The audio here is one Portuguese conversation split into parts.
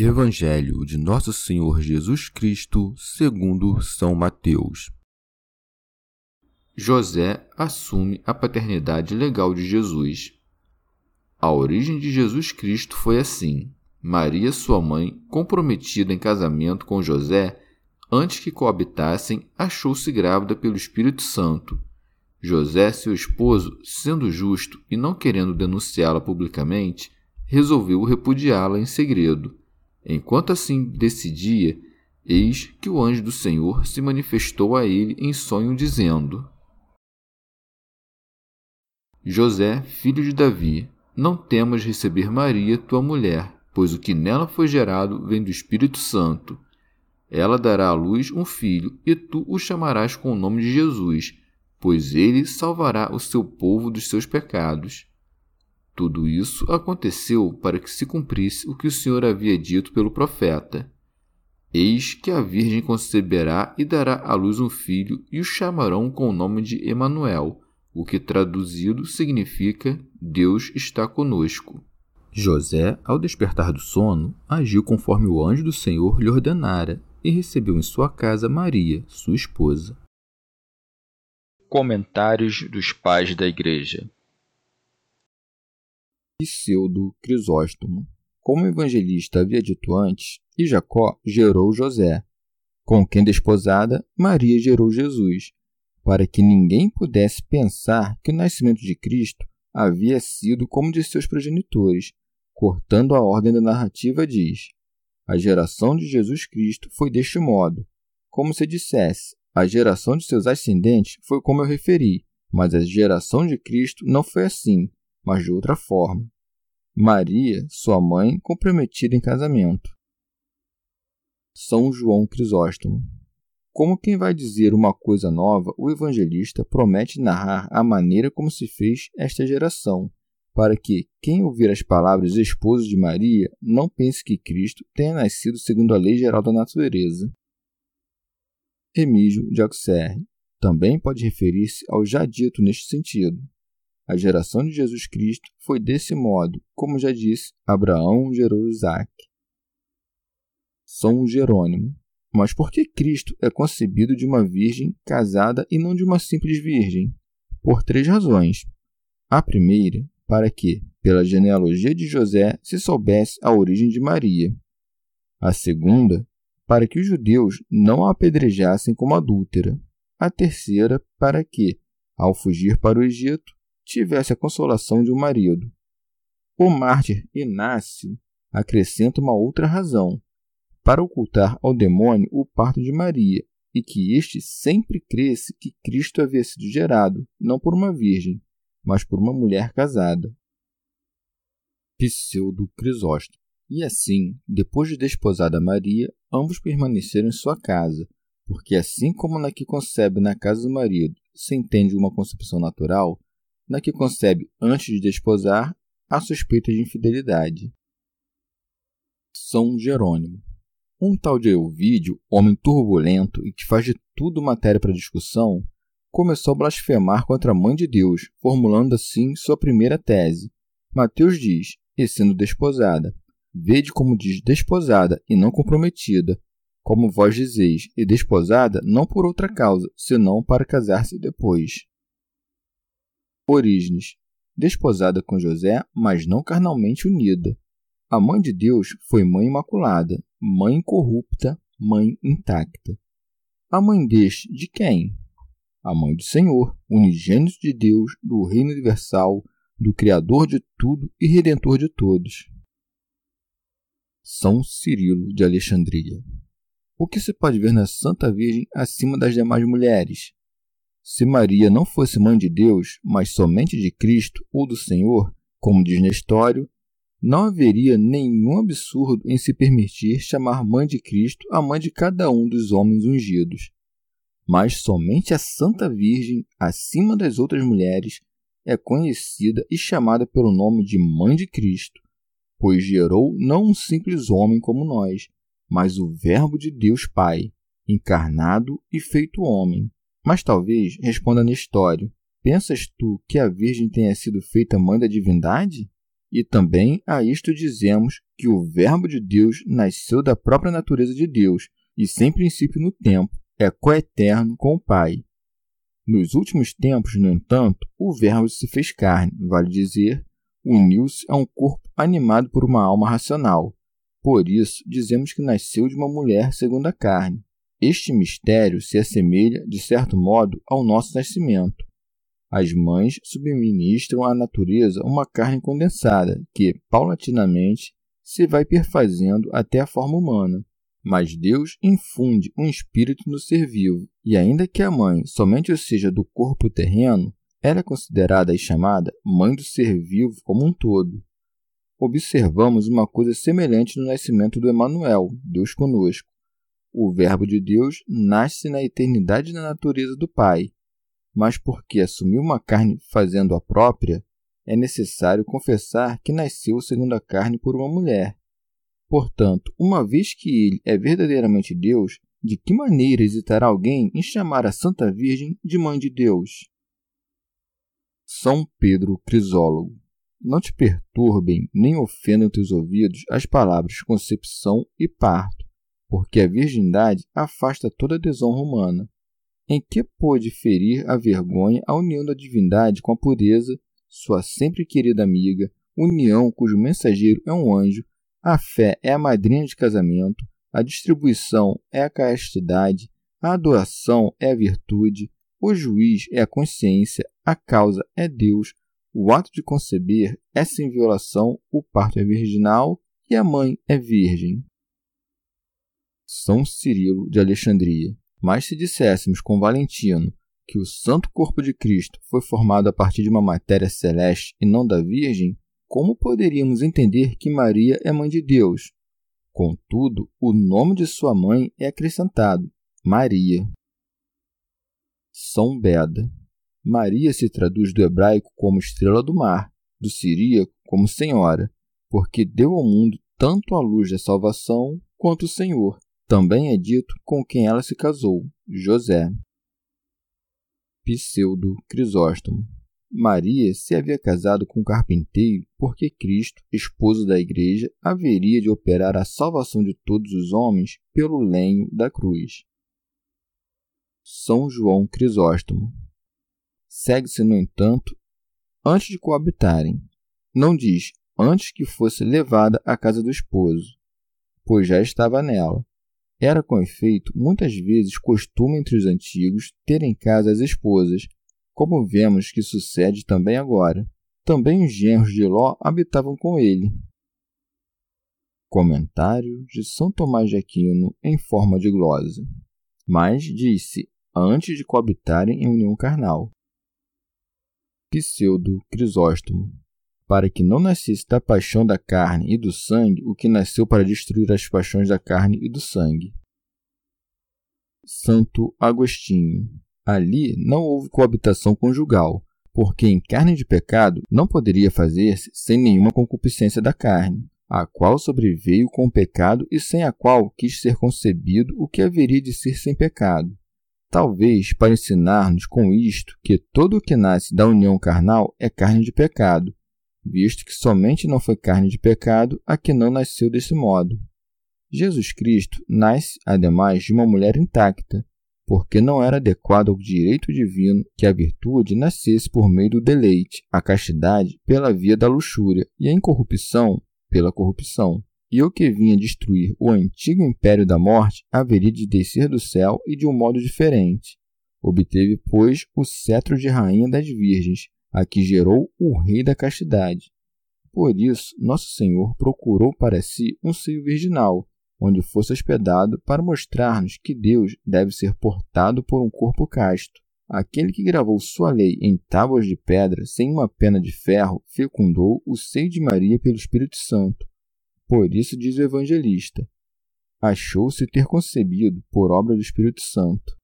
Evangelho de Nosso Senhor Jesus Cristo, segundo São Mateus. José assume a paternidade legal de Jesus. A origem de Jesus Cristo foi assim: Maria, sua mãe, comprometida em casamento com José, antes que coabitassem, achou-se grávida pelo Espírito Santo. José, seu esposo, sendo justo e não querendo denunciá-la publicamente, resolveu repudiá-la em segredo. Enquanto assim decidia, eis que o anjo do Senhor se manifestou a ele em sonho, dizendo: José, filho de Davi, não temas receber Maria, tua mulher, pois o que nela foi gerado vem do Espírito Santo. Ela dará à luz um filho, e tu o chamarás com o nome de Jesus, pois ele salvará o seu povo dos seus pecados. Tudo isso aconteceu para que se cumprisse o que o Senhor havia dito pelo profeta. Eis que a Virgem conceberá e dará à luz um filho, e o chamarão com o nome de Emanuel, o que traduzido significa Deus está conosco. José, ao despertar do sono, agiu conforme o anjo do Senhor lhe ordenara e recebeu em sua casa Maria, sua esposa. Comentários dos Pais da Igreja Pseudo Crisóstomo. Como o evangelista havia dito antes, e Jacó gerou José, com quem desposada Maria gerou Jesus, para que ninguém pudesse pensar que o nascimento de Cristo havia sido como de seus progenitores. Cortando a ordem da narrativa, diz: A geração de Jesus Cristo foi deste modo, como se dissesse: a geração de seus ascendentes foi como eu referi, mas a geração de Cristo não foi assim, mas de outra forma. Maria, sua mãe, comprometida em casamento. São João Crisóstomo. Como quem vai dizer uma coisa nova, o evangelista promete narrar a maneira como se fez esta geração, para que quem ouvir as palavras esposo de Maria não pense que Cristo tenha nascido segundo a lei geral da natureza. Remígio de Auxerre também pode referir-se ao já dito neste sentido. A geração de Jesus Cristo foi desse modo, como já disse, Abraão gerou Isaac. São Jerônimo. Mas por que Cristo é concebido de uma virgem casada e não de uma simples virgem? Por três razões. A primeira, para que, pela genealogia de José, se soubesse a origem de Maria. A segunda, para que os judeus não a apedrejassem como adúltera. A terceira, para que, ao fugir para o Egito, tivesse a consolação de um marido. O mártir Inácio acrescenta uma outra razão, para ocultar ao demônio o parto de Maria, e que este sempre cresce que Cristo havia sido gerado, não por uma virgem, mas por uma mulher casada. Pseudo Crisóstomo. E assim, depois de desposada Maria, ambos permaneceram em sua casa, porque assim como na que concebe na casa do marido se entende uma concepção natural, na que concebe antes de desposar a suspeita de infidelidade. São Jerônimo. Um tal de Euvídio, homem turbulento e que faz de tudo matéria para discussão, começou a blasfemar contra a Mãe de Deus, formulando assim sua primeira tese. Mateus diz, e sendo desposada, vede como diz desposada e não comprometida, como vós dizeis, e desposada não por outra causa, senão para casar-se depois. Orígenes, desposada com José, mas não carnalmente unida. A mãe de Deus foi mãe imaculada, mãe incorrupta, mãe intacta. A mãe deste de quem? A mãe do Senhor, unigênito de Deus, do reino universal, do Criador de tudo e Redentor de todos. São Cirilo de Alexandria. O que se pode ver na Santa Virgem acima das demais mulheres? Se Maria não fosse mãe de Deus, mas somente de Cristo ou do Senhor, como diz Nestório, não haveria nenhum absurdo em se permitir chamar mãe de Cristo a mãe de cada um dos homens ungidos. Mas somente a Santa Virgem, acima das outras mulheres, é conhecida e chamada pelo nome de Mãe de Cristo, pois gerou não um simples homem como nós, mas o Verbo de Deus Pai, encarnado e feito homem. Mas talvez responda Nestório: Pensas tu que a Virgem tenha sido feita mãe da divindade? E também a isto dizemos que o Verbo de Deus nasceu da própria natureza de Deus e sem princípio no tempo, é coeterno com o Pai. Nos últimos tempos, no entanto, o Verbo se fez carne, vale dizer, uniu-se a um corpo animado por uma alma racional. Por isso, dizemos que nasceu de uma mulher segundo a carne. Este mistério se assemelha, de certo modo, ao nosso nascimento. As mães subministram à natureza uma carne condensada que, paulatinamente, se vai perfazendo até a forma humana. Mas Deus infunde um espírito no ser vivo, e ainda que a mãe somente seja do corpo terreno, ela é considerada e chamada mãe do ser vivo como um todo. Observamos uma coisa semelhante no nascimento do Emanuel, Deus conosco. O Verbo de Deus nasce na eternidade da natureza do Pai, mas porque assumiu uma carne fazendo a própria, é necessário confessar que nasceu segundo a carne por uma mulher. Portanto, uma vez que ele é verdadeiramente Deus, de que maneira hesitará alguém em chamar a Santa Virgem de Mãe de Deus? São Pedro Crisólogo. Não te perturbem nem ofendam teus ouvidos as palavras concepção e parto, porque a virgindade afasta toda desonra humana. Em que pôde ferir a vergonha a união da divindade com a pureza, sua sempre querida amiga, união cujo mensageiro é um anjo, a fé é a madrinha de casamento, a distribuição é a castidade, a adoração é a virtude, o juiz é a consciência, a causa é Deus, o ato de conceber é sem violação, o parto é virginal e a mãe é virgem. São Cirilo de Alexandria. Mas se disséssemos com Valentino que o Santo Corpo de Cristo foi formado a partir de uma matéria celeste e não da Virgem, como poderíamos entender que Maria é mãe de Deus? Contudo, o nome de sua mãe é acrescentado, Maria. São Beda. Maria se traduz do hebraico como estrela do mar, do siríaco como senhora, porque deu ao mundo tanto a luz da salvação quanto o Senhor, também é dito com quem ela se casou, José. Pseudo Crisóstomo. Maria se havia casado com um carpinteiro porque Cristo, esposo da igreja, haveria de operar a salvação de todos os homens pelo lenho da cruz. São João Crisóstomo. Segue-se, no entanto, antes de coabitarem. Não diz antes que fosse levada à casa do esposo, pois já estava nela. Era, com efeito, muitas vezes costume entre os antigos ter em casa as esposas, como vemos que sucede também agora. Também os genros de Ló habitavam com ele. Comentário de São Tomás de Aquino em forma de glosa. Mas disse antes de coabitarem em união carnal. Pseudo Crisóstomo para que não nascesse da paixão da carne e do sangue o que nasceu para destruir as paixões da carne e do sangue. Santo Agostinho. Ali não houve coabitação conjugal, porque em carne de pecado não poderia fazer-se sem nenhuma concupiscência da carne, a qual sobreveio com o pecado e sem a qual quis ser concebido o que haveria de ser sem pecado. Talvez para ensinar-nos com isto que todo o que nasce da união carnal é carne de pecado, visto que somente não foi carne de pecado a que não nasceu desse modo. Jesus Cristo nasce, ademais, de uma mulher intacta, porque não era adequado ao direito divino que a virtude nascesse por meio do deleite, a castidade pela via da luxúria e a incorrupção pela corrupção. E o que vinha destruir o antigo império da morte haveria de descer do céu e de um modo diferente. Obteve, pois, o cetro de rainha das virgens, a que gerou o rei da castidade. Por isso, Nosso Senhor procurou para si um seio virginal, onde fosse hospedado para mostrar-nos que Deus deve ser portado por um corpo casto. Aquele que gravou sua lei em tábuas de pedra sem uma pena de ferro fecundou o seio de Maria pelo Espírito Santo. Por isso diz o evangelista: achou-se ter concebido por obra do Espírito Santo.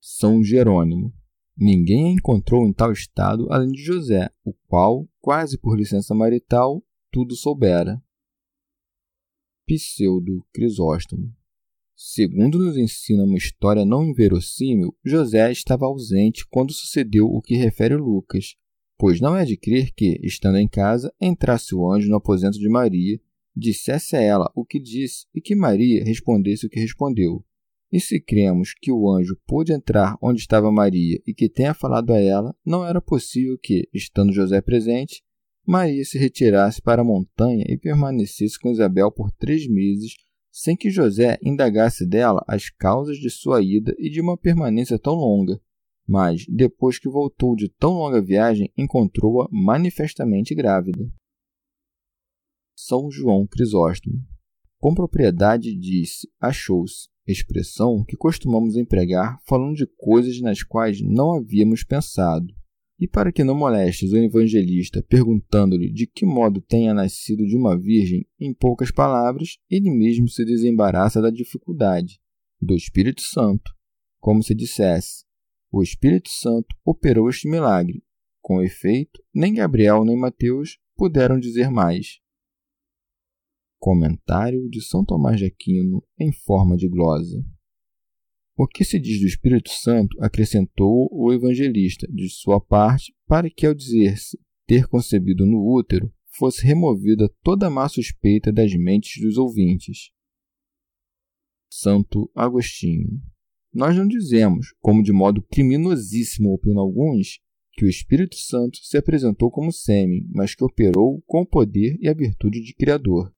São Jerônimo. Ninguém a encontrou em tal estado além de José, o qual, quase por licença marital, tudo soubera. Pseudo Crisóstomo. Segundo nos ensina uma história não inverossímil, José estava ausente quando sucedeu o que refere Lucas, pois não é de crer que, estando em casa, entrasse o anjo no aposento de Maria, dissesse a ela o que disse e que Maria respondesse o que respondeu. E se cremos que o anjo pôde entrar onde estava Maria e que tenha falado a ela, não era possível que, estando José presente, Maria se retirasse para a montanha e permanecesse com Isabel por três meses, sem que José indagasse dela as causas de sua ida e de uma permanência tão longa. Mas, depois que voltou de tão longa viagem, encontrou-a manifestamente grávida. São João Crisóstomo. Com propriedade disse achou-se, expressão que costumamos empregar falando de coisas nas quais não havíamos pensado. E para que não molestes o evangelista perguntando-lhe de que modo tenha nascido de uma virgem, em poucas palavras, ele mesmo se desembaraça da dificuldade, do Espírito Santo, como se dissesse: O Espírito Santo operou este milagre. Com efeito, nem Gabriel nem Mateus puderam dizer mais. Comentário de São Tomás de Aquino em forma de glosa. O que se diz do Espírito Santo acrescentou o evangelista de sua parte para que, ao dizer-se ter concebido no útero, fosse removida toda a má suspeita das mentes dos ouvintes. Santo Agostinho. Nós não dizemos, como de modo criminosíssimo opinam alguns, que o Espírito Santo se apresentou como sêmen, mas que operou com o poder e a virtude de Criador.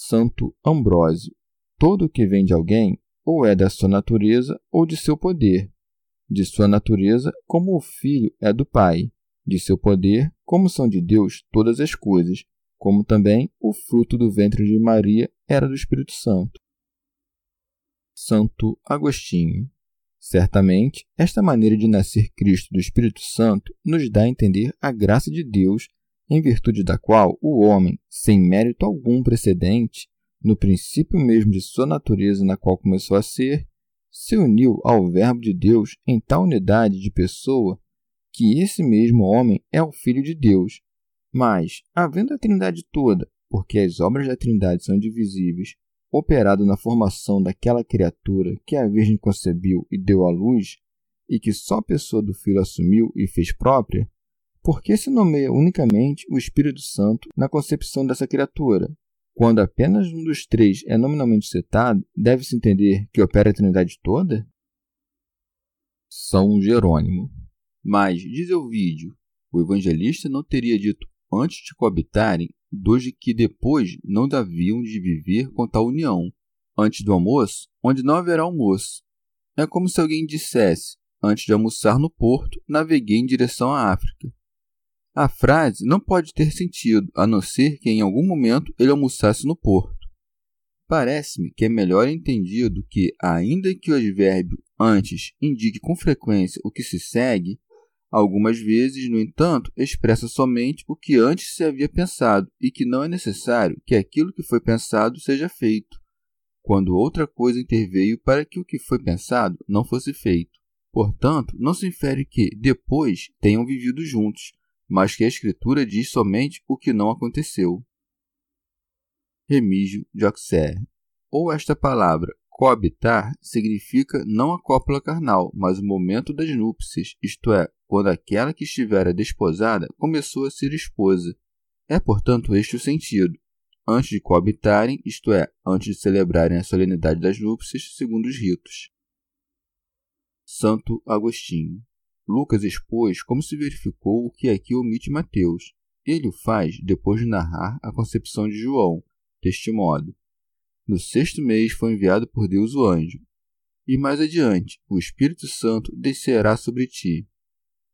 Santo Ambrósio. Todo o que vem de alguém ou é da sua natureza ou de seu poder. De sua natureza, como o filho é do Pai. De seu poder, como são de Deus todas as coisas, como também o fruto do ventre de Maria era do Espírito Santo. Santo Agostinho. Certamente, esta maneira de nascer Cristo do Espírito Santo nos dá a entender a graça de Deus, em virtude da qual o homem, sem mérito algum precedente, no princípio mesmo de sua natureza na qual começou a ser, se uniu ao Verbo de Deus em tal unidade de pessoa que esse mesmo homem é o Filho de Deus. Mas, havendo a Trindade toda, porque as obras da Trindade são divisíveis, operado na formação daquela criatura que a Virgem concebeu e deu à luz, e que só a pessoa do Filho assumiu e fez própria, por que se nomeia unicamente o Espírito Santo na concepção dessa criatura, quando apenas um dos três é nominalmente citado, deve-se entender que opera a Trindade toda? São Jerônimo. Mas, diz o vídeo, o evangelista não teria dito antes de coabitarem dois de que depois não deviam de viver com tal união, antes do almoço, onde não haverá almoço. É como se alguém dissesse, antes de almoçar no porto, naveguei em direção à África. A frase não pode ter sentido, a não ser que em algum momento ele almoçasse no porto. Parece-me que é melhor entendido que, ainda que o advérbio antes indique com frequência o que se segue, algumas vezes, no entanto, expressa somente o que antes se havia pensado e que não é necessário que aquilo que foi pensado seja feito, quando outra coisa interveio para que o que foi pensado não fosse feito. Portanto, não se infere que, depois, tenham vivido juntos, mas que a Escritura diz somente o que não aconteceu. Remígio de Auxerre. Ou esta palavra coabitar significa não a cópula carnal, mas o momento das núpcias, isto é, quando aquela que estivera desposada começou a ser esposa. É, portanto, este o sentido. Antes de coabitarem, isto é, antes de celebrarem a solenidade das núpcias segundo os ritos. Santo Agostinho Lucas expôs como se verificou o que aqui omite Mateus. Ele o faz depois de narrar a concepção de João, deste modo: No sexto mês foi enviado por Deus o anjo. E mais adiante, o Espírito Santo descerá sobre ti.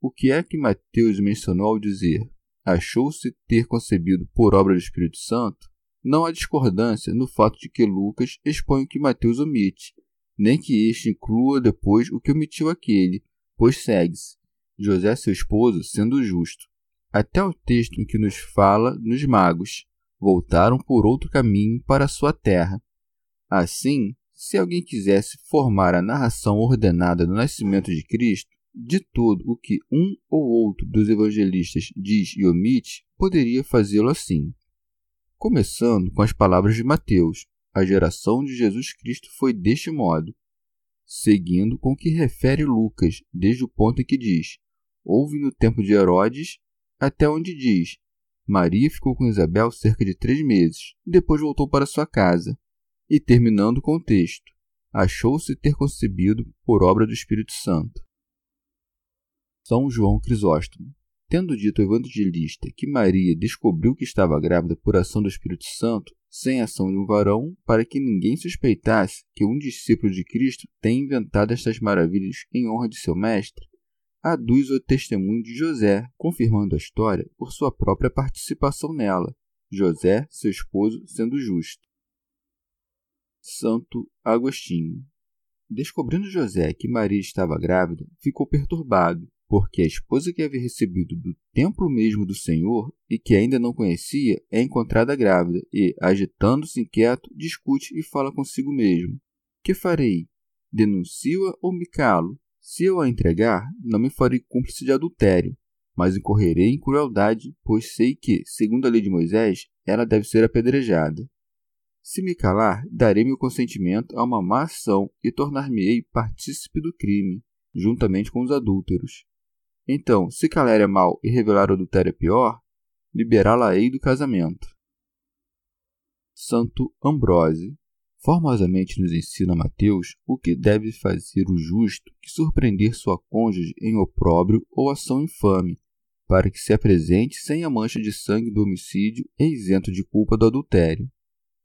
O que é que Mateus mencionou ao dizer: Achou-se ter concebido por obra do Espírito Santo? Não há discordância no fato de que Lucas expõe o que Mateus omite, nem que este inclua depois o que omitiu aquele, pois segue-se, José seu esposo sendo justo. Até o texto em que nos fala nos magos, voltaram por outro caminho para sua terra. Assim, se alguém quisesse formar a narração ordenada do nascimento de Cristo, de tudo o que um ou outro dos evangelistas diz e omite, poderia fazê-lo assim. Começando com as palavras de Mateus, a geração de Jesus Cristo foi deste modo, seguindo com o que refere Lucas, desde o ponto em que diz: Houve no tempo de Herodes, até onde diz: Maria ficou com Isabel cerca de três meses, depois voltou para sua casa, e terminando com o texto: Achou-se ter concebido por obra do Espírito Santo. São João Crisóstomo. Tendo dito ao evangelista que Maria descobriu que estava grávida por ação do Espírito Santo, sem ação de um varão, para que ninguém suspeitasse que um discípulo de Cristo tenha inventado estas maravilhas em honra de seu mestre, aduz o testemunho de José, confirmando a história por sua própria participação nela, José, seu esposo, sendo justo. Santo Agostinho. Descobrindo José que Maria estava grávida, ficou perturbado porque a esposa que havia recebido do templo mesmo do Senhor e que ainda não conhecia é encontrada grávida e, agitando-se inquieto, discute e fala consigo mesmo: Que farei? Denuncio-a ou me calo? Se eu a entregar, não me farei cúmplice de adultério, mas incorrerei em crueldade, pois sei que, segundo a lei de Moisés, ela deve ser apedrejada. Se me calar, darei meu consentimento a uma má ação e tornar-me-ei partícipe do crime, juntamente com os adúlteros. Então, se calar é mal e revelar o adultério é pior, liberá-la-ei do casamento. Santo Ambrósio formosamente nos ensina Mateus o que deve fazer o justo que surpreender sua cônjuge em opróbrio ou ação infame, para que se apresente sem a mancha de sangue do homicídio e isento de culpa do adultério.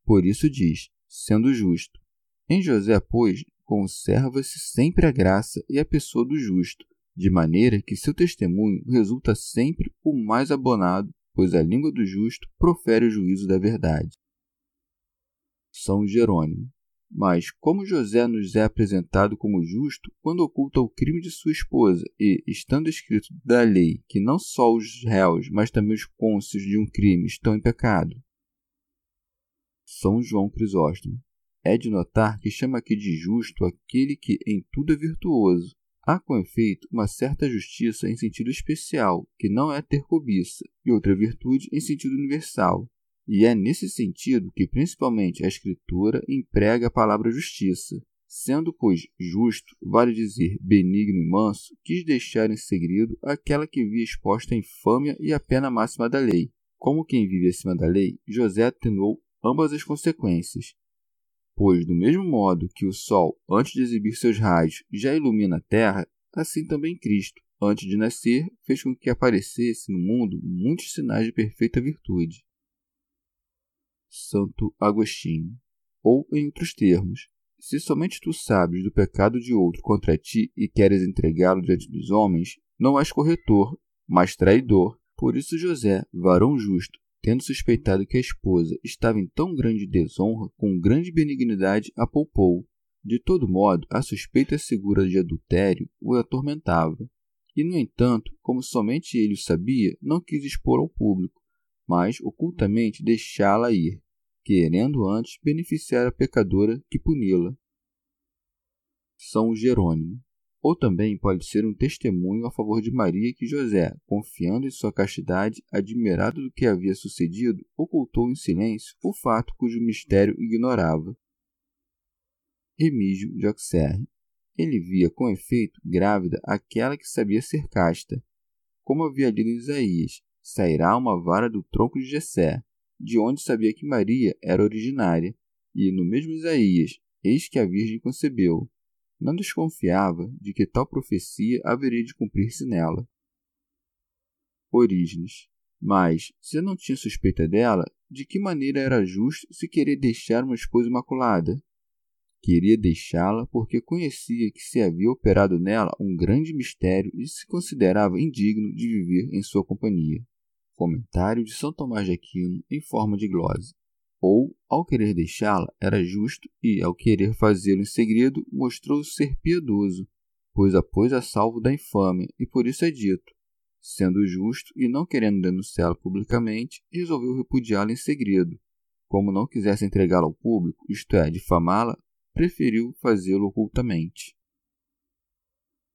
Por isso diz, sendo justo. Em José, pois, conserva-se sempre a graça e a pessoa do justo, de maneira que seu testemunho resulta sempre o mais abonado, pois a língua do justo profere o juízo da verdade. São Jerônimo. Mas como José nos é apresentado como justo quando oculta o crime de sua esposa e, estando escrito da lei que não só os réus, mas também os cônscios de um crime estão em pecado? São João Crisóstomo. É de notar que chama aqui de justo aquele que em tudo é virtuoso, Há, com efeito, uma certa justiça em sentido especial, que não é ter cobiça, e outra virtude em sentido universal. E é nesse sentido que, principalmente, a Escritura emprega a palavra justiça. Sendo, pois, justo, vale dizer benigno e manso, quis deixar em segredo aquela que via exposta a infâmia e a pena máxima da lei. Como quem vive acima da lei, José atenuou ambas as consequências, Pois, do mesmo modo que o Sol, antes de exibir seus raios, já ilumina a Terra, assim também Cristo, antes de nascer, fez com que aparecesse no mundo muitos sinais de perfeita virtude. Santo Agostinho. Ou, em outros termos, se somente tu sabes do pecado de outro contra ti e queres entregá-lo diante dos homens, não és corretor, mas traidor. Por isso José, varão justo, tendo suspeitado que a esposa estava em tão grande desonra, com grande benignidade a poupou. De todo modo, a suspeita segura de adultério o atormentava. E, no entanto, como somente ele o sabia, não quis expor ao público, mas ocultamente deixá-la ir, querendo antes beneficiar a pecadora que puni-la. São Jerônimo ou também pode ser um testemunho a favor de Maria que José, confiando em sua castidade, admirado do que havia sucedido, ocultou em silêncio o fato cujo mistério ignorava. Remígio de Auxerre. Ele via com efeito grávida aquela que sabia ser casta. Como havia lido em Isaías, sairá uma vara do tronco de Jessé, de onde sabia que Maria era originária, e no mesmo Isaías, eis que a Virgem concebeu, não desconfiava de que tal profecia haveria de cumprir-se nela. Orígenes. Mas, se não tinha suspeita dela, de que maneira era justo se querer deixar uma esposa imaculada? Queria deixá-la porque conhecia que se havia operado nela um grande mistério e se considerava indigno de viver em sua companhia. Comentário de São Tomás de Aquino em forma de glose. Ou, ao querer deixá-la, era justo e, ao querer fazê-lo em segredo, mostrou-se ser piedoso, pois a pôs a salvo da infâmia, e por isso é dito: sendo justo e não querendo denunciá-la publicamente, resolveu repudiá-la em segredo. Como não quisesse entregá-la ao público, isto é, difamá-la, preferiu fazê-lo ocultamente.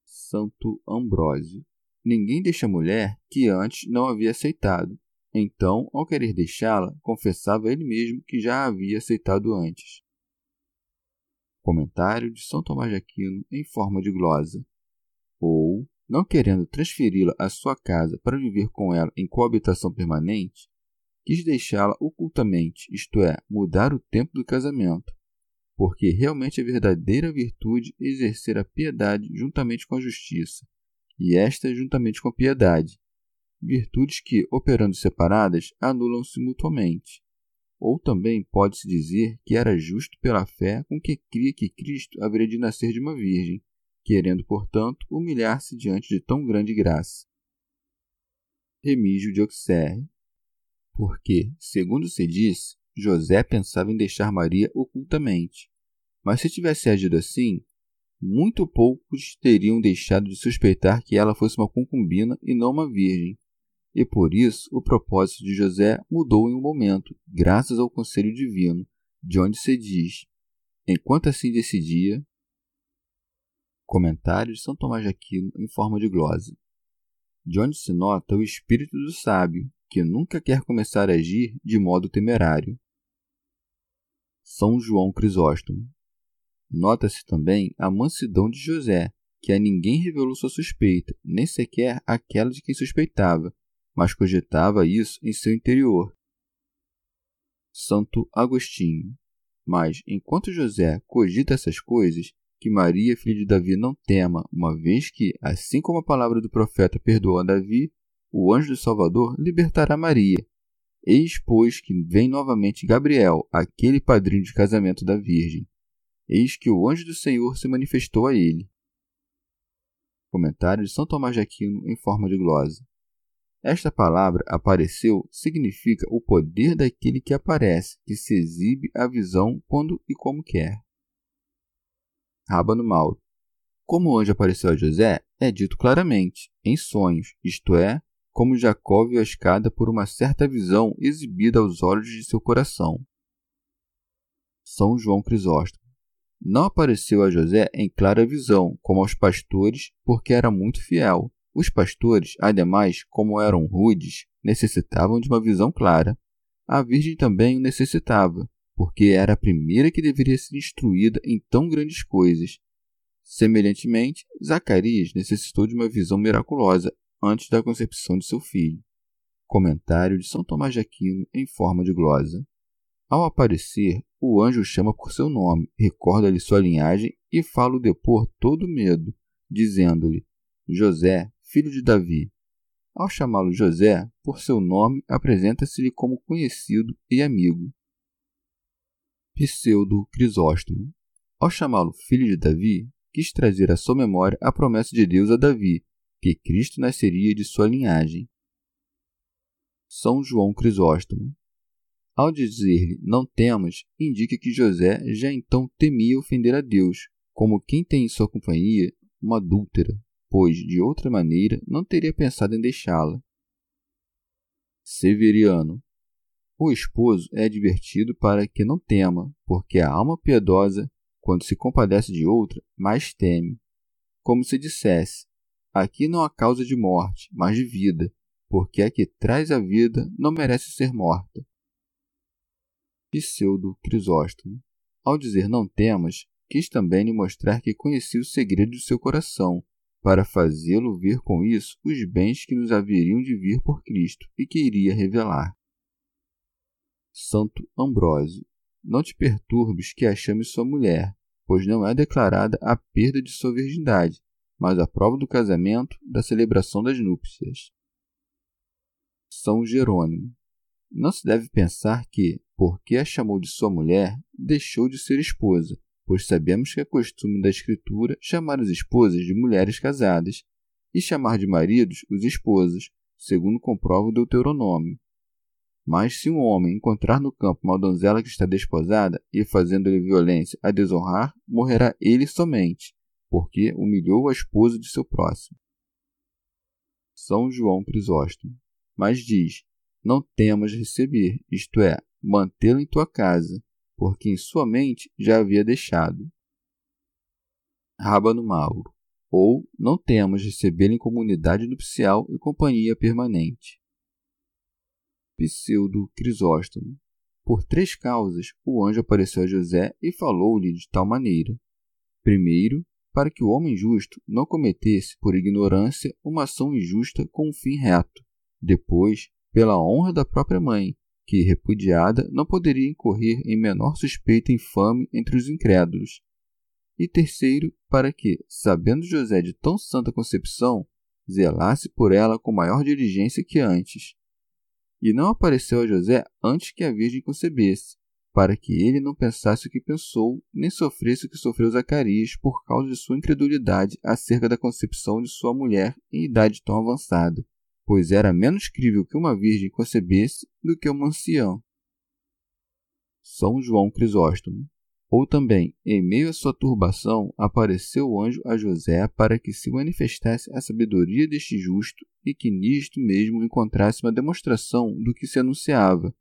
Santo Ambrósio. Ninguém deixa mulher que antes não havia aceitado. Então, ao querer deixá-la, confessava ele mesmo que já a havia aceitado antes. Comentário de São Tomás de Aquino em forma de glosa. Ou, não querendo transferi-la à sua casa para viver com ela em coabitação permanente, quis deixá-la ocultamente, isto é, mudar o tempo do casamento, porque realmente a verdadeira virtude é exercer a piedade juntamente com a justiça, e esta juntamente com a piedade, virtudes que, operando separadas, anulam-se mutuamente. Ou também pode-se dizer que era justo pela fé com que cria que Cristo haveria de nascer de uma virgem, querendo, portanto, humilhar-se diante de tão grande graça. Remígio de Auxerre. Porque, segundo se disse, José pensava em deixar Maria ocultamente. Mas se tivesse agido assim, muito poucos teriam deixado de suspeitar que ela fosse uma concubina e não uma virgem. E por isso o propósito de José mudou em um momento, graças ao conselho divino, de onde se diz: Enquanto assim decidia, Comentário de São Tomás de Aquino em forma de glose. De onde se nota o espírito do sábio, que nunca quer começar a agir de modo temerário. São João Crisóstomo. Nota-se também a mansidão de José, que a ninguém revelou sua suspeita, nem sequer aquela de quem suspeitava, mas cogitava isso em seu interior. Santo Agostinho. Mas, enquanto José cogita essas coisas, que Maria, filha de Davi, não tema, uma vez que, assim como a palavra do profeta perdoou a Davi, o anjo do Salvador libertará Maria. Eis, pois, que vem novamente Gabriel, aquele padrinho de casamento da Virgem. Eis que o anjo do Senhor se manifestou a ele. Comentário de São Tomás de Aquino em forma de glosa. Esta palavra apareceu significa o poder daquele que aparece, que se exibe à visão quando e como quer. Rábano Mauro. Como o anjo apareceu a José, é dito claramente, em sonhos, isto é, como Jacó viu a escada por uma certa visão exibida aos olhos de seu coração. São João Crisóstomo. Não apareceu a José em clara visão, como aos pastores, porque era muito fiel. Os pastores, ademais, como eram rudes, necessitavam de uma visão clara. A Virgem também o necessitava, porque era a primeira que deveria ser instruída em tão grandes coisas. Semelhantemente, Zacarias necessitou de uma visão miraculosa antes da concepção de seu filho. Comentário de São Tomás de Aquino em forma de glosa. Ao aparecer, o anjo o chama por seu nome, recorda-lhe sua linhagem e fala-o depor todo medo, dizendo-lhe: José, filho de Davi. Ao chamá-lo José, por seu nome, apresenta-se-lhe como conhecido e amigo. Pseudo Crisóstomo. Ao chamá-lo filho de Davi, quis trazer à sua memória a promessa de Deus a Davi, que Cristo nasceria de sua linhagem. São João Crisóstomo. Ao dizer-lhe não temas, indica que José já então temia ofender a Deus, como quem tem em sua companhia uma adúltera, pois, de outra maneira, não teria pensado em deixá-la. Severiano. O esposo é advertido para que não tema, porque a alma piedosa, quando se compadece de outra, mais teme. Como se dissesse: Aqui não há causa de morte, mas de vida, porque a que traz a vida não merece ser morta. Pseudo Crisóstomo. Ao dizer não temas, quis também lhe mostrar que conhecia o segredo do seu coração, para fazê-lo ver com isso os bens que nos haveriam de vir por Cristo e que iria revelar. Santo Ambrósio. Não te perturbes que a chame sua mulher, pois não é declarada a perda de sua virgindade, mas a prova do casamento, da celebração das núpcias. São Jerônimo. Não se deve pensar que, porque a chamou de sua mulher, deixou de ser esposa, pois sabemos que é costume da Escritura chamar as esposas de mulheres casadas e chamar de maridos os esposos, segundo comprova o Deuteronômio. Mas se um homem encontrar no campo uma donzela que está desposada e fazendo-lhe violência a desonrar, morrerá ele somente, porque humilhou a esposa de seu próximo. São João Crisóstomo. Mas diz: Não temas receber, isto é, mantê-lo em tua casa, porque em sua mente já havia deixado. Rábano Mauro. Ou não temas recebê-lo em comunidade nupcial e companhia permanente. Pseudo Crisóstomo. Por três causas, o anjo apareceu a José e falou-lhe de tal maneira. Primeiro, para que o homem justo não cometesse, por ignorância, uma ação injusta com um fim reto. Depois, pela honra da própria mãe, que, repudiada, não poderia incorrer em menor suspeita infame entre os incrédulos. E terceiro, para que, sabendo José de tão santa concepção, zelasse por ela com maior diligência que antes e não apareceu a José antes que a Virgem concebesse, para que ele não pensasse o que pensou, nem sofresse o que sofreu Zacarias por causa de sua incredulidade acerca da concepção de sua mulher em idade tão avançada, pois era menos crível que uma virgem concebesse do que uma anciã. São João Crisóstomo ou também, em meio à sua turbação, apareceu o anjo a José para que se manifestasse a sabedoria deste justo e que nisto mesmo encontrasse uma demonstração do que se anunciava.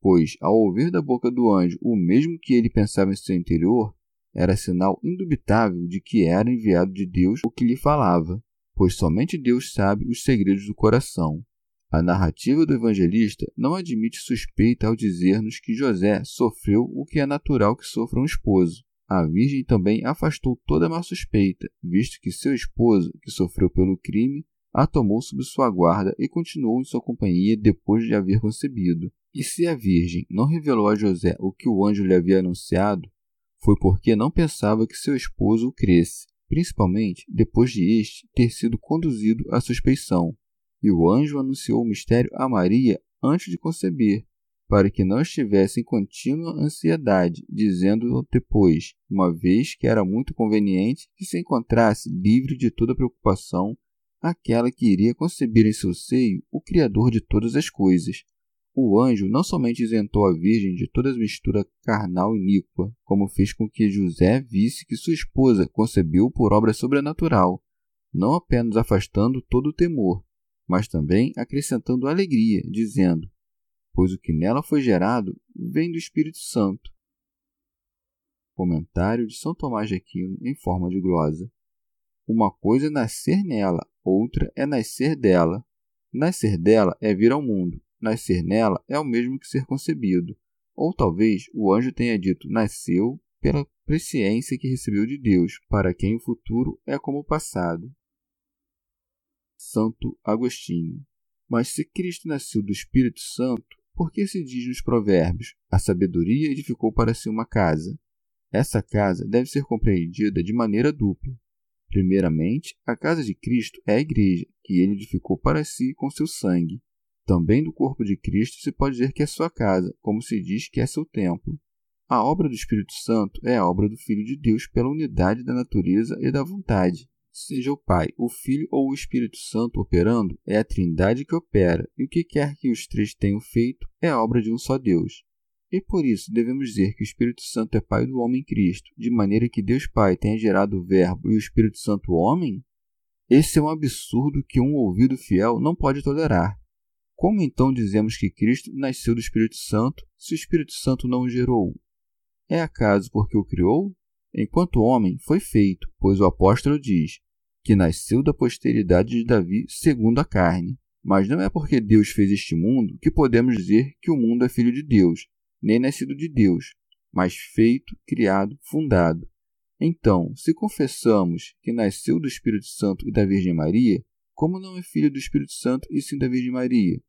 Pois, ao ouvir da boca do anjo o mesmo que ele pensava em seu interior, era sinal indubitável de que era enviado de Deus o que lhe falava, pois somente Deus sabe os segredos do coração. A narrativa do evangelista não admite suspeita ao dizer-nos que José sofreu o que é natural que sofra um esposo. A Virgem também afastou toda má suspeita, visto que seu esposo, que sofreu pelo crime, a tomou sob sua guarda e continuou em sua companhia depois de haver concebido. E se a Virgem não revelou a José o que o anjo lhe havia anunciado, foi porque não pensava que seu esposo o cresce, principalmente depois de este ter sido conduzido à suspeição. E o anjo anunciou o mistério a Maria antes de conceber, para que não estivesse em contínua ansiedade, dizendo depois, uma vez que era muito conveniente que se encontrasse livre de toda preocupação aquela que iria conceber em seu seio o Criador de todas as coisas. O anjo não somente isentou a Virgem de toda mistura carnal iníqua, como fez com que José visse que sua esposa concebeu por obra sobrenatural, não apenas afastando todo o temor, mas também acrescentando alegria, dizendo: Pois o que nela foi gerado vem do Espírito Santo. Comentário de São Tomás de Aquino em forma de glosa. Uma coisa é nascer nela, outra é nascer dela. Nascer dela é vir ao mundo, nascer nela é o mesmo que ser concebido. Ou talvez o anjo tenha dito nasceu pela presciência que recebeu de Deus, para quem o futuro é como o passado. Santo Agostinho. Mas se Cristo nasceu do Espírito Santo, por que se diz nos Provérbios: a sabedoria edificou para si uma casa? Essa casa deve ser compreendida de maneira dupla. Primeiramente, a casa de Cristo é a igreja, que ele edificou para si com seu sangue. Também do corpo de Cristo se pode dizer que é sua casa, como se diz que é seu templo. A obra do Espírito Santo é a obra do Filho de Deus pela unidade da natureza e da vontade. Seja o Pai, o Filho ou o Espírito Santo operando, é a Trindade que opera, e o que quer que os três tenham feito é obra de um só Deus. E por isso devemos dizer que o Espírito Santo é Pai do homem Cristo, de maneira que Deus Pai tenha gerado o Verbo e o Espírito Santo homem? Esse é um absurdo que um ouvido fiel não pode tolerar. Como então dizemos que Cristo nasceu do Espírito Santo se o Espírito Santo não o gerou? É acaso porque o criou? Enquanto homem, foi feito, pois o apóstolo diz: que nasceu da posteridade de Davi segundo a carne. Mas não é porque Deus fez este mundo que podemos dizer que o mundo é filho de Deus, nem nascido de Deus, mas feito, criado, fundado. Então, se confessamos que nasceu do Espírito Santo e da Virgem Maria, como não é filho do Espírito Santo e sim da Virgem Maria?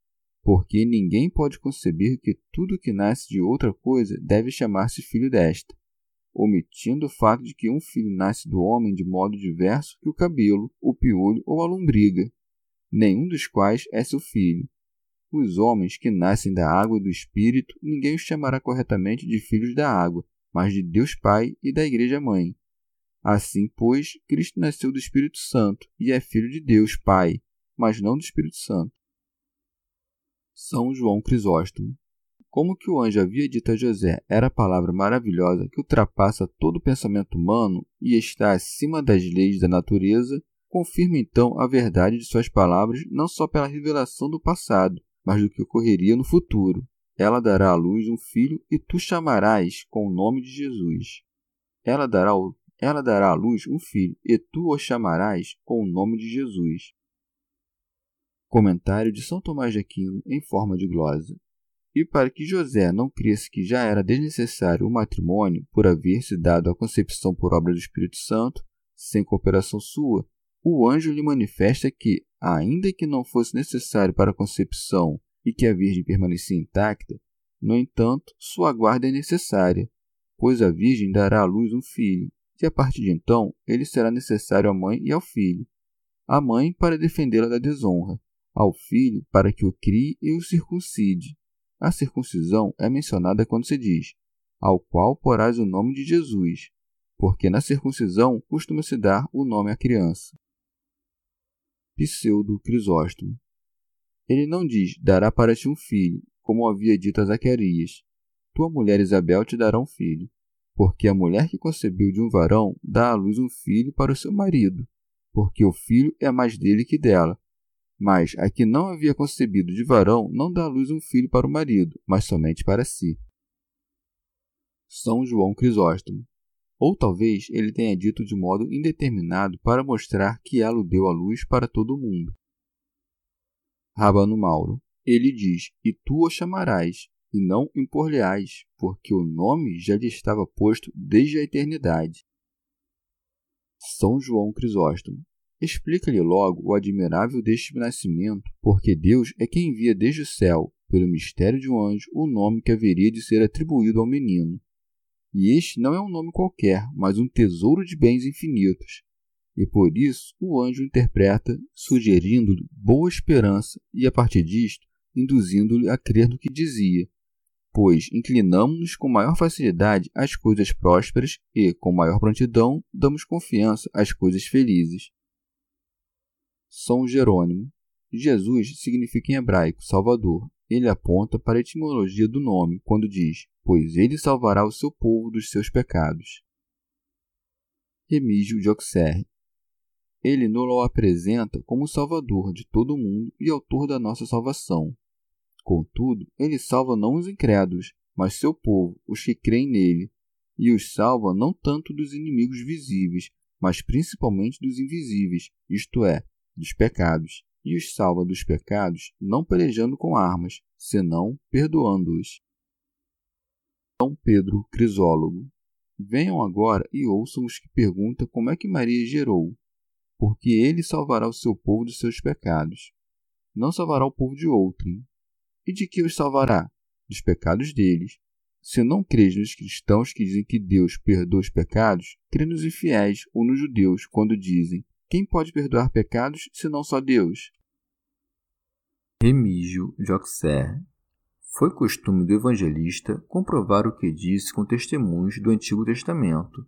Porque ninguém pode conceber que tudo que nasce de outra coisa deve chamar-se filho desta omitindo o fato de que um filho nasce do homem de modo diverso que o cabelo, o piolho ou a lombriga, nenhum dos quais é seu filho. os homens que nascem da água e do Espírito, ninguém os chamará corretamente de filhos da água, mas de Deus Pai e da Igreja Mãe. Assim, pois, Cristo nasceu do Espírito Santo e é filho de Deus Pai, mas não do Espírito Santo. São João Crisóstomo. Como que o anjo havia dito a José era a palavra maravilhosa que ultrapassa todo o pensamento humano e está acima das leis da natureza, confirma então a verdade de suas palavras não só pela revelação do passado, mas do que ocorreria no futuro. Ela dará à luz um filho e tu chamarás com o nome de Jesus. Ela dará, ela dará à luz um filho e tu o chamarás com o nome de Jesus. Comentário de São Tomás de Aquino em forma de glosa. E para que José não cresça que já era desnecessário o matrimônio por haver se dado a concepção por obra do Espírito Santo, sem cooperação sua, o anjo lhe manifesta que, ainda que não fosse necessário para a concepção e que a Virgem permanecia intacta, no entanto, sua guarda é necessária, pois a Virgem dará à luz um filho, e a partir de então ele será necessário à mãe e ao filho. A mãe para defendê-la da desonra, ao filho para que o crie e o circuncide. A circuncisão é mencionada quando se diz: ao qual porás o nome de Jesus, porque na circuncisão costuma-se dar o nome à criança pseudo Crisóstomo. Ele não diz, dará para ti um filho, como havia dito a Zacarias. Tua mulher Isabel te dará um filho, porque a mulher que concebeu de um varão dá à luz um filho para o seu marido, porque o filho é mais dele que dela. Mas a que não havia concebido de varão não dá à luz um filho para o marido, mas somente para si. São João Crisóstomo. Ou talvez ele tenha dito de modo indeterminado para mostrar que ela o deu à luz para todo o mundo. Rabano Mauro. Ele diz: E tu o chamarás, e não impor-lhe-ás, porque o nome já lhe estava posto desde a eternidade. São João Crisóstomo. Explica-lhe logo o admirável deste nascimento, porque Deus é quem envia desde o céu, pelo mistério de um anjo, o nome que haveria de ser atribuído ao menino. E este não é um nome qualquer, mas um tesouro de bens infinitos. E por isso o anjo interpreta, sugerindo-lhe boa esperança e, a partir disto, induzindo-lhe a crer no que dizia. Pois inclinamos-nos com maior facilidade às coisas prósperas e, com maior prontidão, damos confiança às coisas felizes. São Jerônimo. Jesus significa em hebraico Salvador. Ele aponta para a etimologia do nome quando diz: pois ele salvará o seu povo dos seus pecados. Remígio de Auxerre. Ele nos apresenta como o Salvador de todo o mundo e autor da nossa salvação. Contudo, ele salva não os incrédulos, mas seu povo, os que creem nele, e os salva não tanto dos inimigos visíveis, mas principalmente dos invisíveis, isto é, dos pecados, e os salva dos pecados não pelejando com armas, senão perdoando-os. São Pedro Crisólogo. Venham agora e ouçam os que perguntam como é que Maria gerou, porque ele salvará o seu povo dos seus pecados. Não salvará o povo de outrem. E de que os salvará? Dos pecados deles. Se não crês nos cristãos que dizem que Deus perdoa os pecados, crê nos infiéis ou nos judeus quando dizem: Quem pode perdoar pecados senão só Deus? Remígio de Auxerre foi costume do evangelista comprovar o que disse com testemunhos do Antigo Testamento.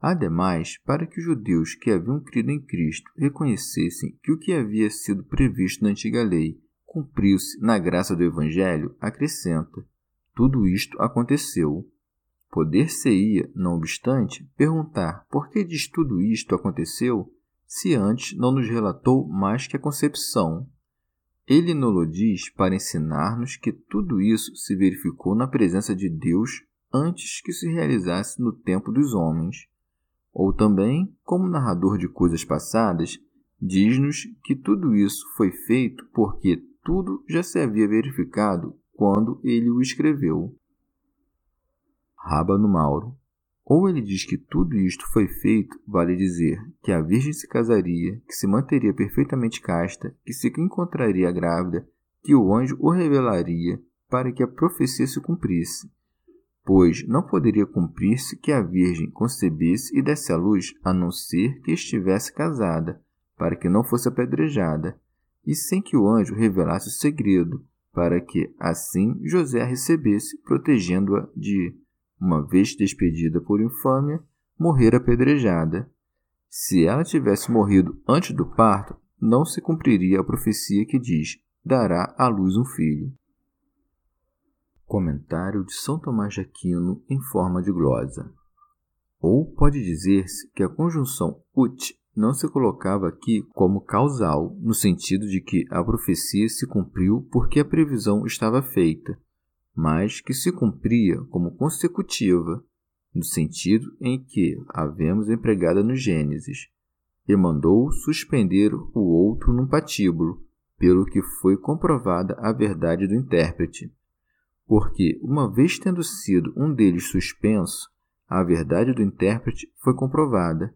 Ademais, para que os judeus que haviam crido em Cristo reconhecessem que o que havia sido previsto na antiga lei cumpriu-se na graça do Evangelho, acrescenta: tudo isto aconteceu. Poder-se-ia, não obstante, perguntar por que diz tudo isto aconteceu, se antes não nos relatou mais que a concepção, ele nos diz para ensinar-nos que tudo isso se verificou na presença de Deus antes que se realizasse no tempo dos homens. Ou também, como narrador de coisas passadas, diz-nos que tudo isso foi feito porque tudo já se havia verificado quando ele o escreveu. Rábano Mauro ou ele diz que tudo isto foi feito, vale dizer que a Virgem se casaria, que se manteria perfeitamente casta, que se encontraria grávida, que o anjo o revelaria, para que a profecia se cumprisse. Pois não poderia cumprir-se que a Virgem concebesse e desse à luz, a não ser que estivesse casada, para que não fosse apedrejada, e sem que o anjo revelasse o segredo, para que assim José a recebesse, protegendo-a de, uma vez despedida por infâmia, morrer apedrejada. Se ela tivesse morrido antes do parto, não se cumpriria a profecia que diz: dará à luz um filho. Comentário de São Tomás de Aquino em forma de glosa. Ou pode dizer-se que a conjunção ut não se colocava aqui como causal, no sentido de que a profecia se cumpriu porque a previsão estava feita, mas que se cumpria como consecutiva, no sentido em que havemos empregada no Gênesis, e mandou suspender o outro num patíbulo, pelo que foi comprovada a verdade do intérprete. Porque, uma vez tendo sido um deles suspenso, a verdade do intérprete foi comprovada,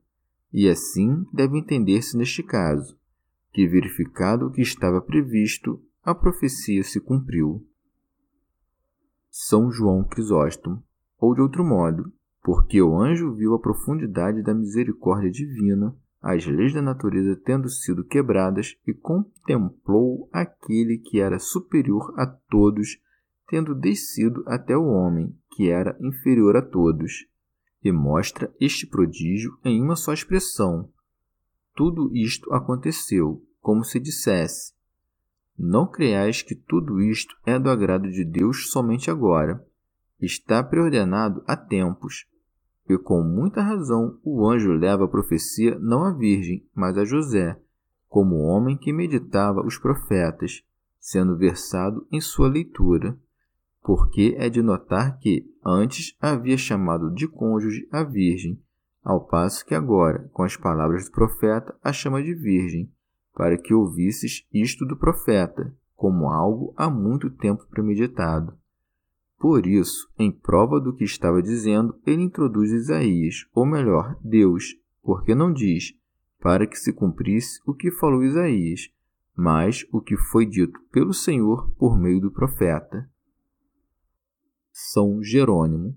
e assim deve entender-se neste caso, que verificado o que estava previsto, a profecia se cumpriu. São João Crisóstomo, ou de outro modo, porque o anjo viu a profundidade da misericórdia divina, as leis da natureza tendo sido quebradas, e contemplou aquele que era superior a todos, tendo descido até o homem, que era inferior a todos e mostra este prodígio em uma só expressão. Tudo isto aconteceu, como se dissesse: Não creais que tudo isto é do agrado de Deus somente agora. Está preordenado há tempos. E com muita razão o anjo leva a profecia não à Virgem, mas a José, como homem que meditava os profetas, sendo versado em sua leitura porque é de notar que antes havia chamado de cônjuge a virgem, ao passo que agora, com as palavras do profeta, a chama de virgem, para que ouvisses isto do profeta, como algo há muito tempo premeditado. Por isso, em prova do que estava dizendo, ele introduz Isaías, ou melhor, Deus, porque não diz, para que se cumprisse o que falou Isaías, mas o que foi dito pelo Senhor por meio do profeta. São Jerônimo,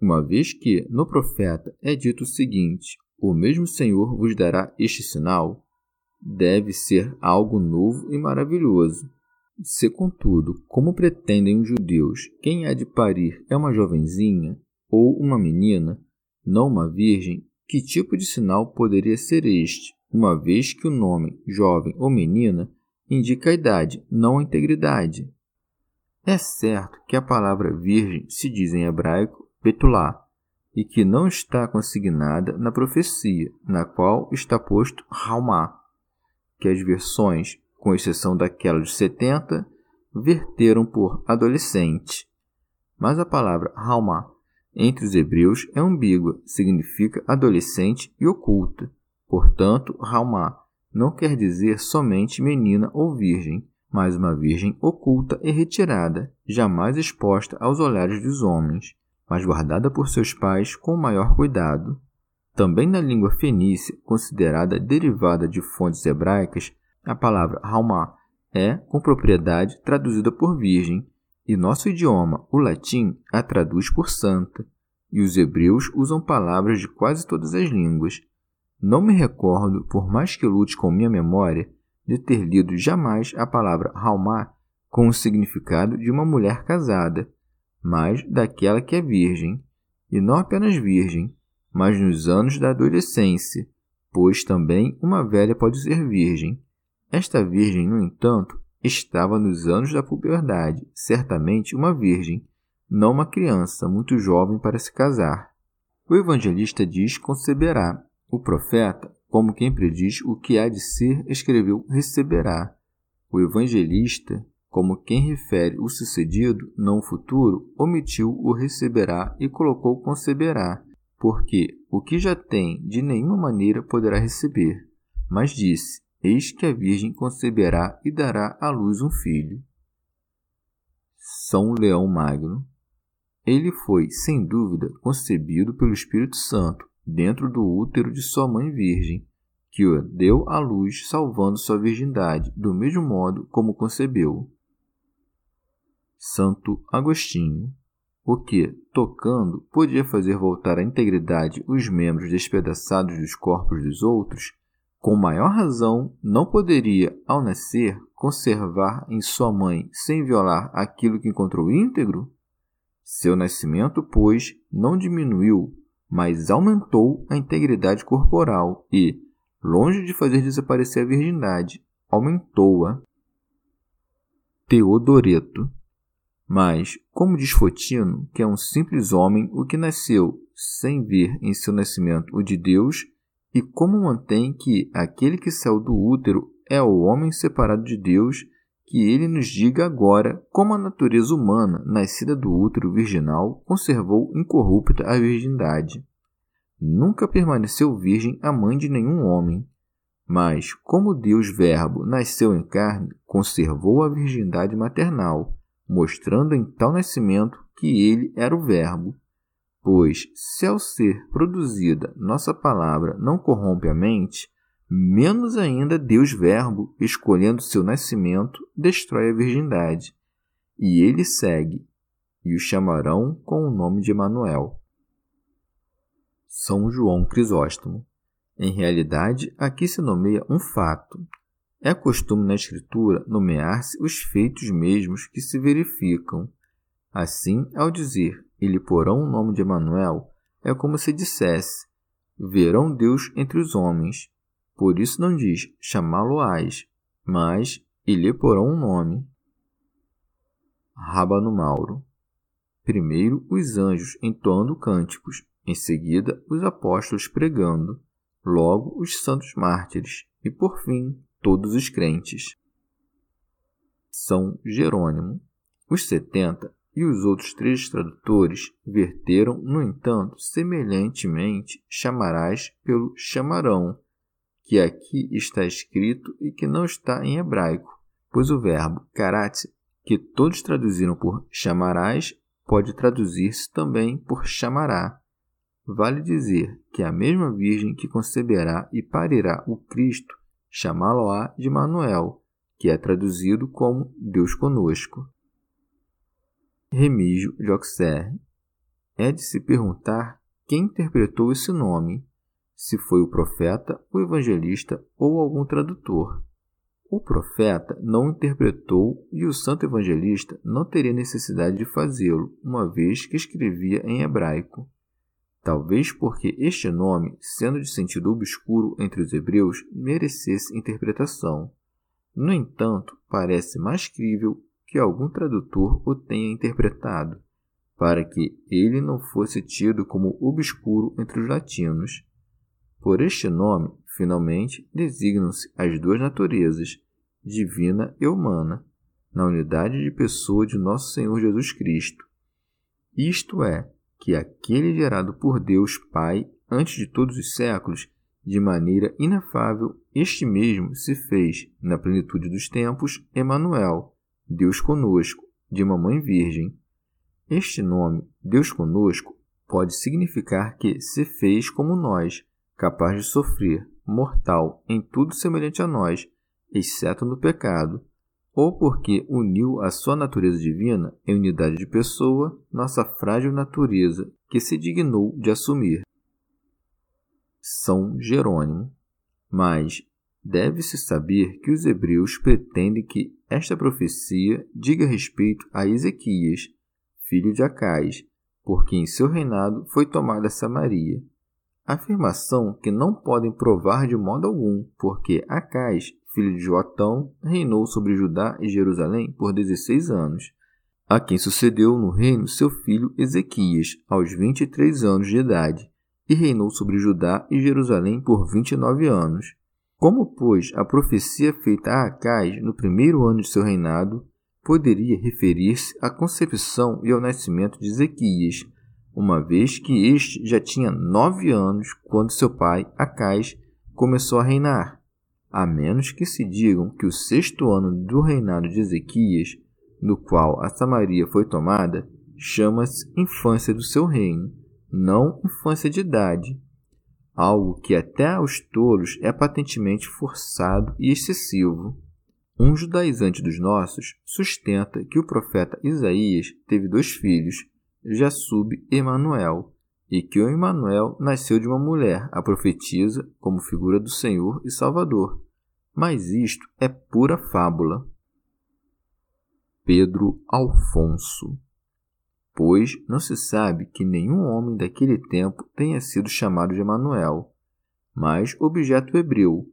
uma vez que no profeta é dito o seguinte: O mesmo Senhor vos dará este sinal, deve ser algo novo e maravilhoso. Se, contudo, como pretendem os judeus, quem há de parir é uma jovenzinha ou uma menina, não uma virgem, que tipo de sinal poderia ser este, uma vez que o nome jovem ou menina indica a idade, não a integridade? É certo que a palavra virgem se diz em hebraico betulá e que não está consignada na profecia, na qual está posto Raumá, que as versões, com exceção daquela de 70, verteram por adolescente. Mas a palavra Raumá entre os hebreus é ambígua, significa adolescente e oculta. Portanto, Raumá não quer dizer somente menina ou virgem, mas uma virgem oculta e retirada, jamais exposta aos olhares dos homens, mas guardada por seus pais com maior cuidado. Também na língua fenícia, considerada derivada de fontes hebraicas, a palavra Halmá é, com propriedade, traduzida por virgem, e nosso idioma, o latim, a traduz por santa, e os hebreus usam palavras de quase todas as línguas. Não me recordo, por mais que lute com minha memória, de ter lido jamais a palavra Halmá com o significado de uma mulher casada, mas daquela que é virgem, e não apenas virgem, mas nos anos da adolescência, pois também uma velha pode ser virgem. Esta virgem, no entanto, estava nos anos da puberdade, certamente uma virgem, não uma criança muito jovem para se casar. O evangelista diz conceberá. O profeta como quem prediz o que há de ser, escreveu receberá. O evangelista, como quem refere o sucedido, não o futuro, omitiu o receberá e colocou conceberá, porque o que já tem de nenhuma maneira poderá receber. Mas disse: Eis que a Virgem conceberá e dará à luz um filho. São Leão Magno. Ele foi, sem dúvida, concebido pelo Espírito Santo, dentro do útero de sua mãe virgem, que o deu à luz, salvando sua virgindade, do mesmo modo como concebeu. Santo Agostinho, o que, tocando, podia fazer voltar à integridade os membros despedaçados dos corpos dos outros, com maior razão, não poderia, ao nascer, conservar em sua mãe sem violar aquilo que encontrou íntegro? Seu nascimento, pois, não diminuiu, mas aumentou a integridade corporal e, longe de fazer desaparecer a virgindade, aumentou-a. Teodoreto. Mas, como diz Fotino, que é um simples homem o que nasceu, sem ver em seu nascimento o de Deus, e como mantém que aquele que saiu do útero é o homem separado de Deus, que ele nos diga agora como a natureza humana, nascida do útero virginal, conservou incorrupta a virgindade. Nunca permaneceu virgem a mãe de nenhum homem, mas, como Deus Verbo nasceu em carne, conservou a virgindade maternal, mostrando em tal nascimento que ele era o Verbo. Pois, se ao ser produzida nossa palavra não corrompe a mente, menos ainda Deus Verbo, escolhendo seu nascimento, destrói a virgindade. E ele segue, e o chamarão com o nome de Emanuel. São João Crisóstomo. Em realidade, aqui se nomeia um fato. É costume na Escritura nomear-se os feitos mesmos que se verificam. Assim, ao dizer e lhe porão o nome de Emanuel, é como se dissesse: verão Deus entre os homens. Por isso não diz chamá-lo-ás, mas e lhe porão um nome. Rábano Mauro. Primeiro os anjos entoando cânticos, em seguida os apóstolos pregando, logo os santos mártires e por fim todos os crentes. São Jerônimo. Os setenta e os outros três tradutores verteram, no entanto, semelhantemente, chamarás pelo chamarão, que aqui está escrito e que não está em hebraico, pois o verbo karate, que todos traduziram por chamarás, pode traduzir-se também por chamará. Vale dizer que a mesma Virgem que conceberá e parirá o Cristo, chamá-lo-á de Manuel, que é traduzido como Deus conosco. Remígio de Auxerre. É de se perguntar quem interpretou esse nome, se foi o profeta, o evangelista ou algum tradutor. O profeta não interpretou e o santo evangelista não teria necessidade de fazê-lo, uma vez que escrevia em hebraico. Talvez porque este nome, sendo de sentido obscuro entre os hebreus, merecesse interpretação. No entanto, parece mais crível que algum tradutor o tenha interpretado, para que ele não fosse tido como obscuro entre os latinos. Por este nome, finalmente, designam-se as duas naturezas, divina e humana, na unidade de pessoa de nosso Senhor Jesus Cristo. Isto é, que aquele gerado por Deus Pai antes de todos os séculos, de maneira inefável, este mesmo se fez, na plenitude dos tempos, Emanuel, Deus conosco, de Mamãe Virgem. Este nome, Deus conosco, pode significar que se fez como nós, capaz de sofrer, mortal, em tudo semelhante a nós, exceto no pecado, ou porque uniu a sua natureza divina em unidade de pessoa, nossa frágil natureza, que se dignou de assumir. São Jerônimo. Mas deve-se saber que os hebreus pretendem que esta profecia diga respeito a Ezequias, filho de Acais, porque em seu reinado foi tomada Samaria. Afirmação que não podem provar de modo algum, porque Acais, filho de Joatão, reinou sobre Judá e Jerusalém por 16 anos, a quem sucedeu no reino seu filho Ezequias, aos 23 anos de idade, e reinou sobre Judá e Jerusalém por 29 anos. Como, pois, a profecia feita a Acais no primeiro ano de seu reinado poderia referir-se à concepção e ao nascimento de Ezequias, uma vez que este já tinha nove anos quando seu pai, Acais, começou a reinar, a menos que se digam que o sexto ano do reinado de Ezequias, no qual a Samaria foi tomada, chama-se infância do seu reino, não infância de idade, algo que até aos tolos é patentemente forçado e excessivo. Um judaizante dos nossos sustenta que o profeta Isaías teve dois filhos, Jassub Emanuel, e que o Emanuel nasceu de uma mulher, a profetisa, como figura do Senhor e Salvador. Mas isto é pura fábula. Pedro Alfonso Pois não se sabe que nenhum homem daquele tempo tenha sido chamado de Emanuel, mas objeto hebreu.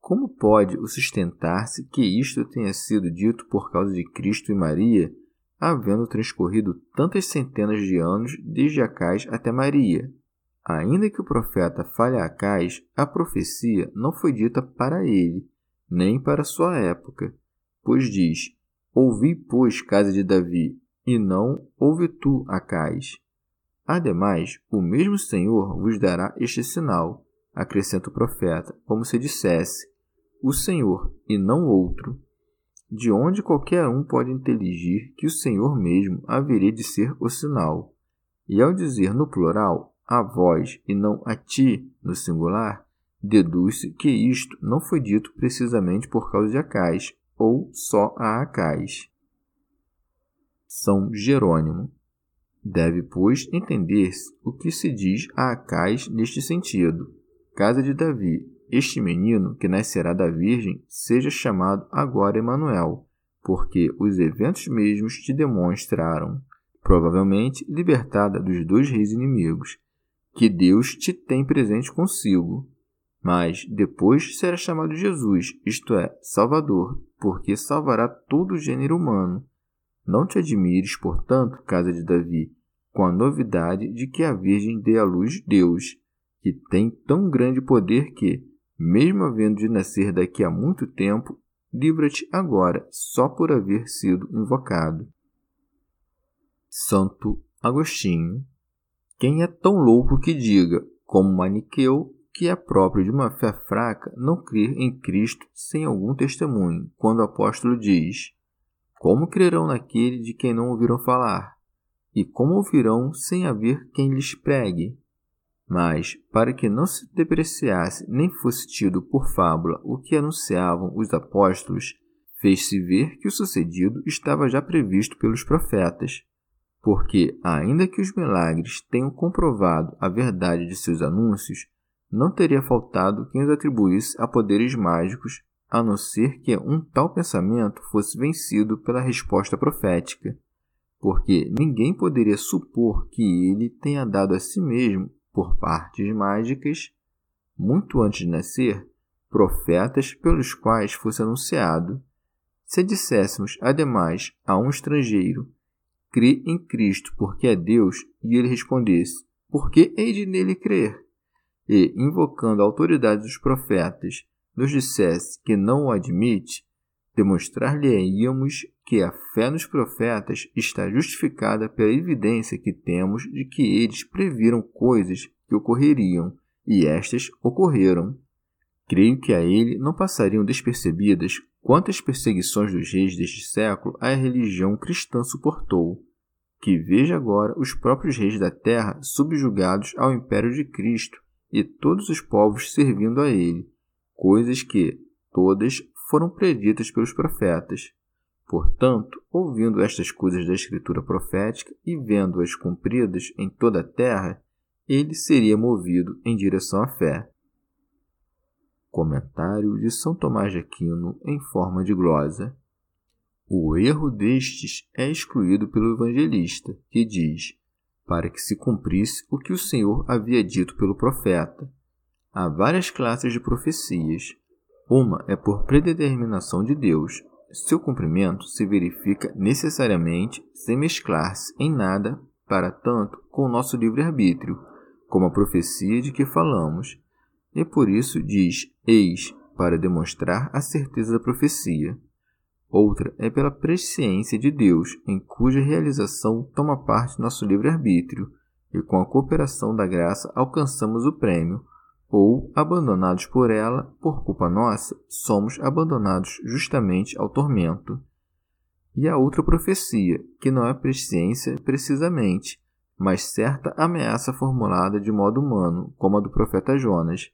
Como pode o sustentar-se que isto tenha sido dito por causa de Cristo e Maria, havendo transcorrido tantas centenas de anos desde Acais até Maria? Ainda que o profeta fale a Acais, a profecia não foi dita para ele, nem para sua época, pois diz: Ouvi, pois, casa de Davi, e não ouve tu, Acais. Ademais, o mesmo Senhor vos dará este sinal, acrescenta o profeta, como se dissesse, o Senhor e não outro, de onde qualquer um pode inteligir que o Senhor mesmo haveria de ser o sinal. E ao dizer no plural, a vós e não a ti, no singular, deduz-se que isto não foi dito precisamente por causa de Acais, ou só a Acais. São Jerônimo. Deve, pois, entender-se o que se diz a Acais neste sentido. Casa de Davi, este menino que nascerá da Virgem seja chamado agora Emanuel, porque os eventos mesmos te demonstraram, provavelmente libertada dos dois reis inimigos, que Deus te tem presente consigo. Mas depois será chamado Jesus, isto é, Salvador, porque salvará todo o gênero humano não te admires, portanto, casa de Davi, com a novidade de que a Virgem dê à luz Deus, que tem tão grande poder que, mesmo havendo de nascer daqui a muito tempo, livra-te agora só por haver sido invocado. Santo Agostinho. Quem é tão louco que diga, como Maniqueu, que é próprio de uma fé fraca não crer em Cristo sem algum testemunho, quando o apóstolo diz: como crerão naquele de quem não ouviram falar? E como ouvirão sem haver quem lhes pregue? Mas, para que não se depreciasse nem fosse tido por fábula o que anunciavam os apóstolos, fez-se ver que o sucedido estava já previsto pelos profetas. Porque, ainda que os milagres tenham comprovado a verdade de seus anúncios, não teria faltado quem os atribuísse a poderes mágicos a não ser que um tal pensamento fosse vencido pela resposta profética, porque ninguém poderia supor que ele tenha dado a si mesmo, por partes mágicas, muito antes de nascer, profetas pelos quais fosse anunciado. Se disséssemos, ademais, a um estrangeiro, crê em Cristo porque é Deus, e ele respondesse, por que hei de nele crer? E, invocando a autoridade dos profetas, nos dissesse que não o admite, demonstrar-lhe-íamos que a fé nos profetas está justificada pela evidência que temos de que eles previram coisas que ocorreriam, e estas ocorreram. Creio que a ele não passariam despercebidas quantas perseguições dos reis deste século a religião cristã suportou. Que veja agora os próprios reis da terra subjugados ao império de Cristo e todos os povos servindo a ele coisas que, todas, foram preditas pelos profetas. Portanto, ouvindo estas coisas da Escritura profética e vendo-as cumpridas em toda a terra, ele seria movido em direção à fé. Comentário de São Tomás de Aquino em forma de glosa. O erro destes é excluído pelo evangelista, que diz: para que se cumprisse o que o Senhor havia dito pelo profeta. Há várias classes de profecias. Uma é por predeterminação de Deus. Seu cumprimento se verifica necessariamente sem mesclar-se em nada, para tanto, com o nosso livre-arbítrio, como a profecia de que falamos. E por isso diz eis, para demonstrar a certeza da profecia. Outra é pela presciência de Deus, em cuja realização toma parte nosso livre-arbítrio, e com a cooperação da graça alcançamos o prêmio, ou, abandonados por ela, por culpa nossa, somos abandonados justamente ao tormento. E a outra profecia, que não é presciência precisamente, mas certa ameaça formulada de modo humano, como a do profeta Jonas.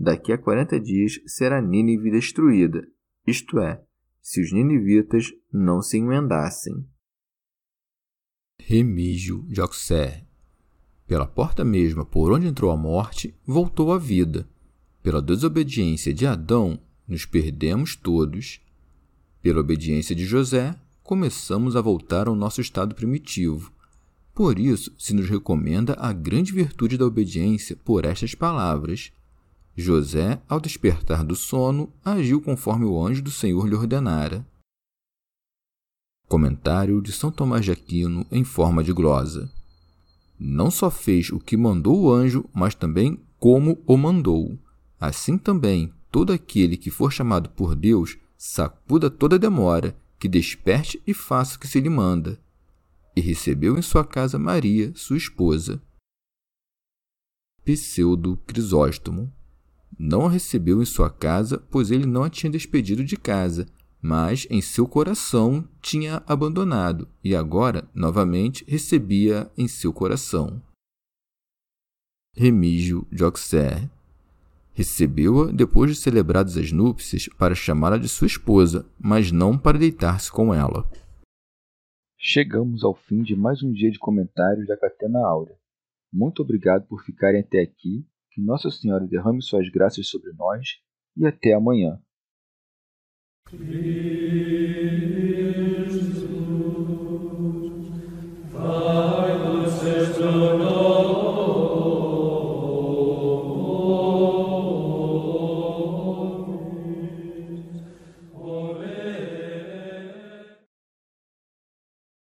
Daqui a quarenta dias será Nínive destruída, isto é, se os ninivitas não se emendassem. Remígio de Auxerre pela porta mesma por onde entrou a morte, voltou à vida. Pela desobediência de Adão, nos perdemos todos. Pela obediência de José, começamos a voltar ao nosso estado primitivo. Por isso, se nos recomenda a grande virtude da obediência por estas palavras. José, ao despertar do sono, agiu conforme o anjo do Senhor lhe ordenara. Comentário de São Tomás de Aquino em forma de glosa. Não só fez o que mandou o anjo, mas também como o mandou. Assim também, todo aquele que for chamado por Deus, sacuda toda demora, que desperte e faça o que se lhe manda. E recebeu em sua casa Maria, sua esposa. Pseudo Crisóstomo. Não a recebeu em sua casa, pois ele não a tinha despedido de casa, mas em seu coração tinha abandonado, e agora, novamente, recebia em seu coração. Remígio de Auxerre Recebeu-a depois de celebradas as núpcias para chamá-la de sua esposa, mas não para deitar-se com ela. Chegamos ao fim de mais um dia de comentários da Catena Áurea. Muito obrigado por ficarem até aqui, que Nossa Senhora derrame suas graças sobre nós e até amanhã. Christus, Christus, Christus,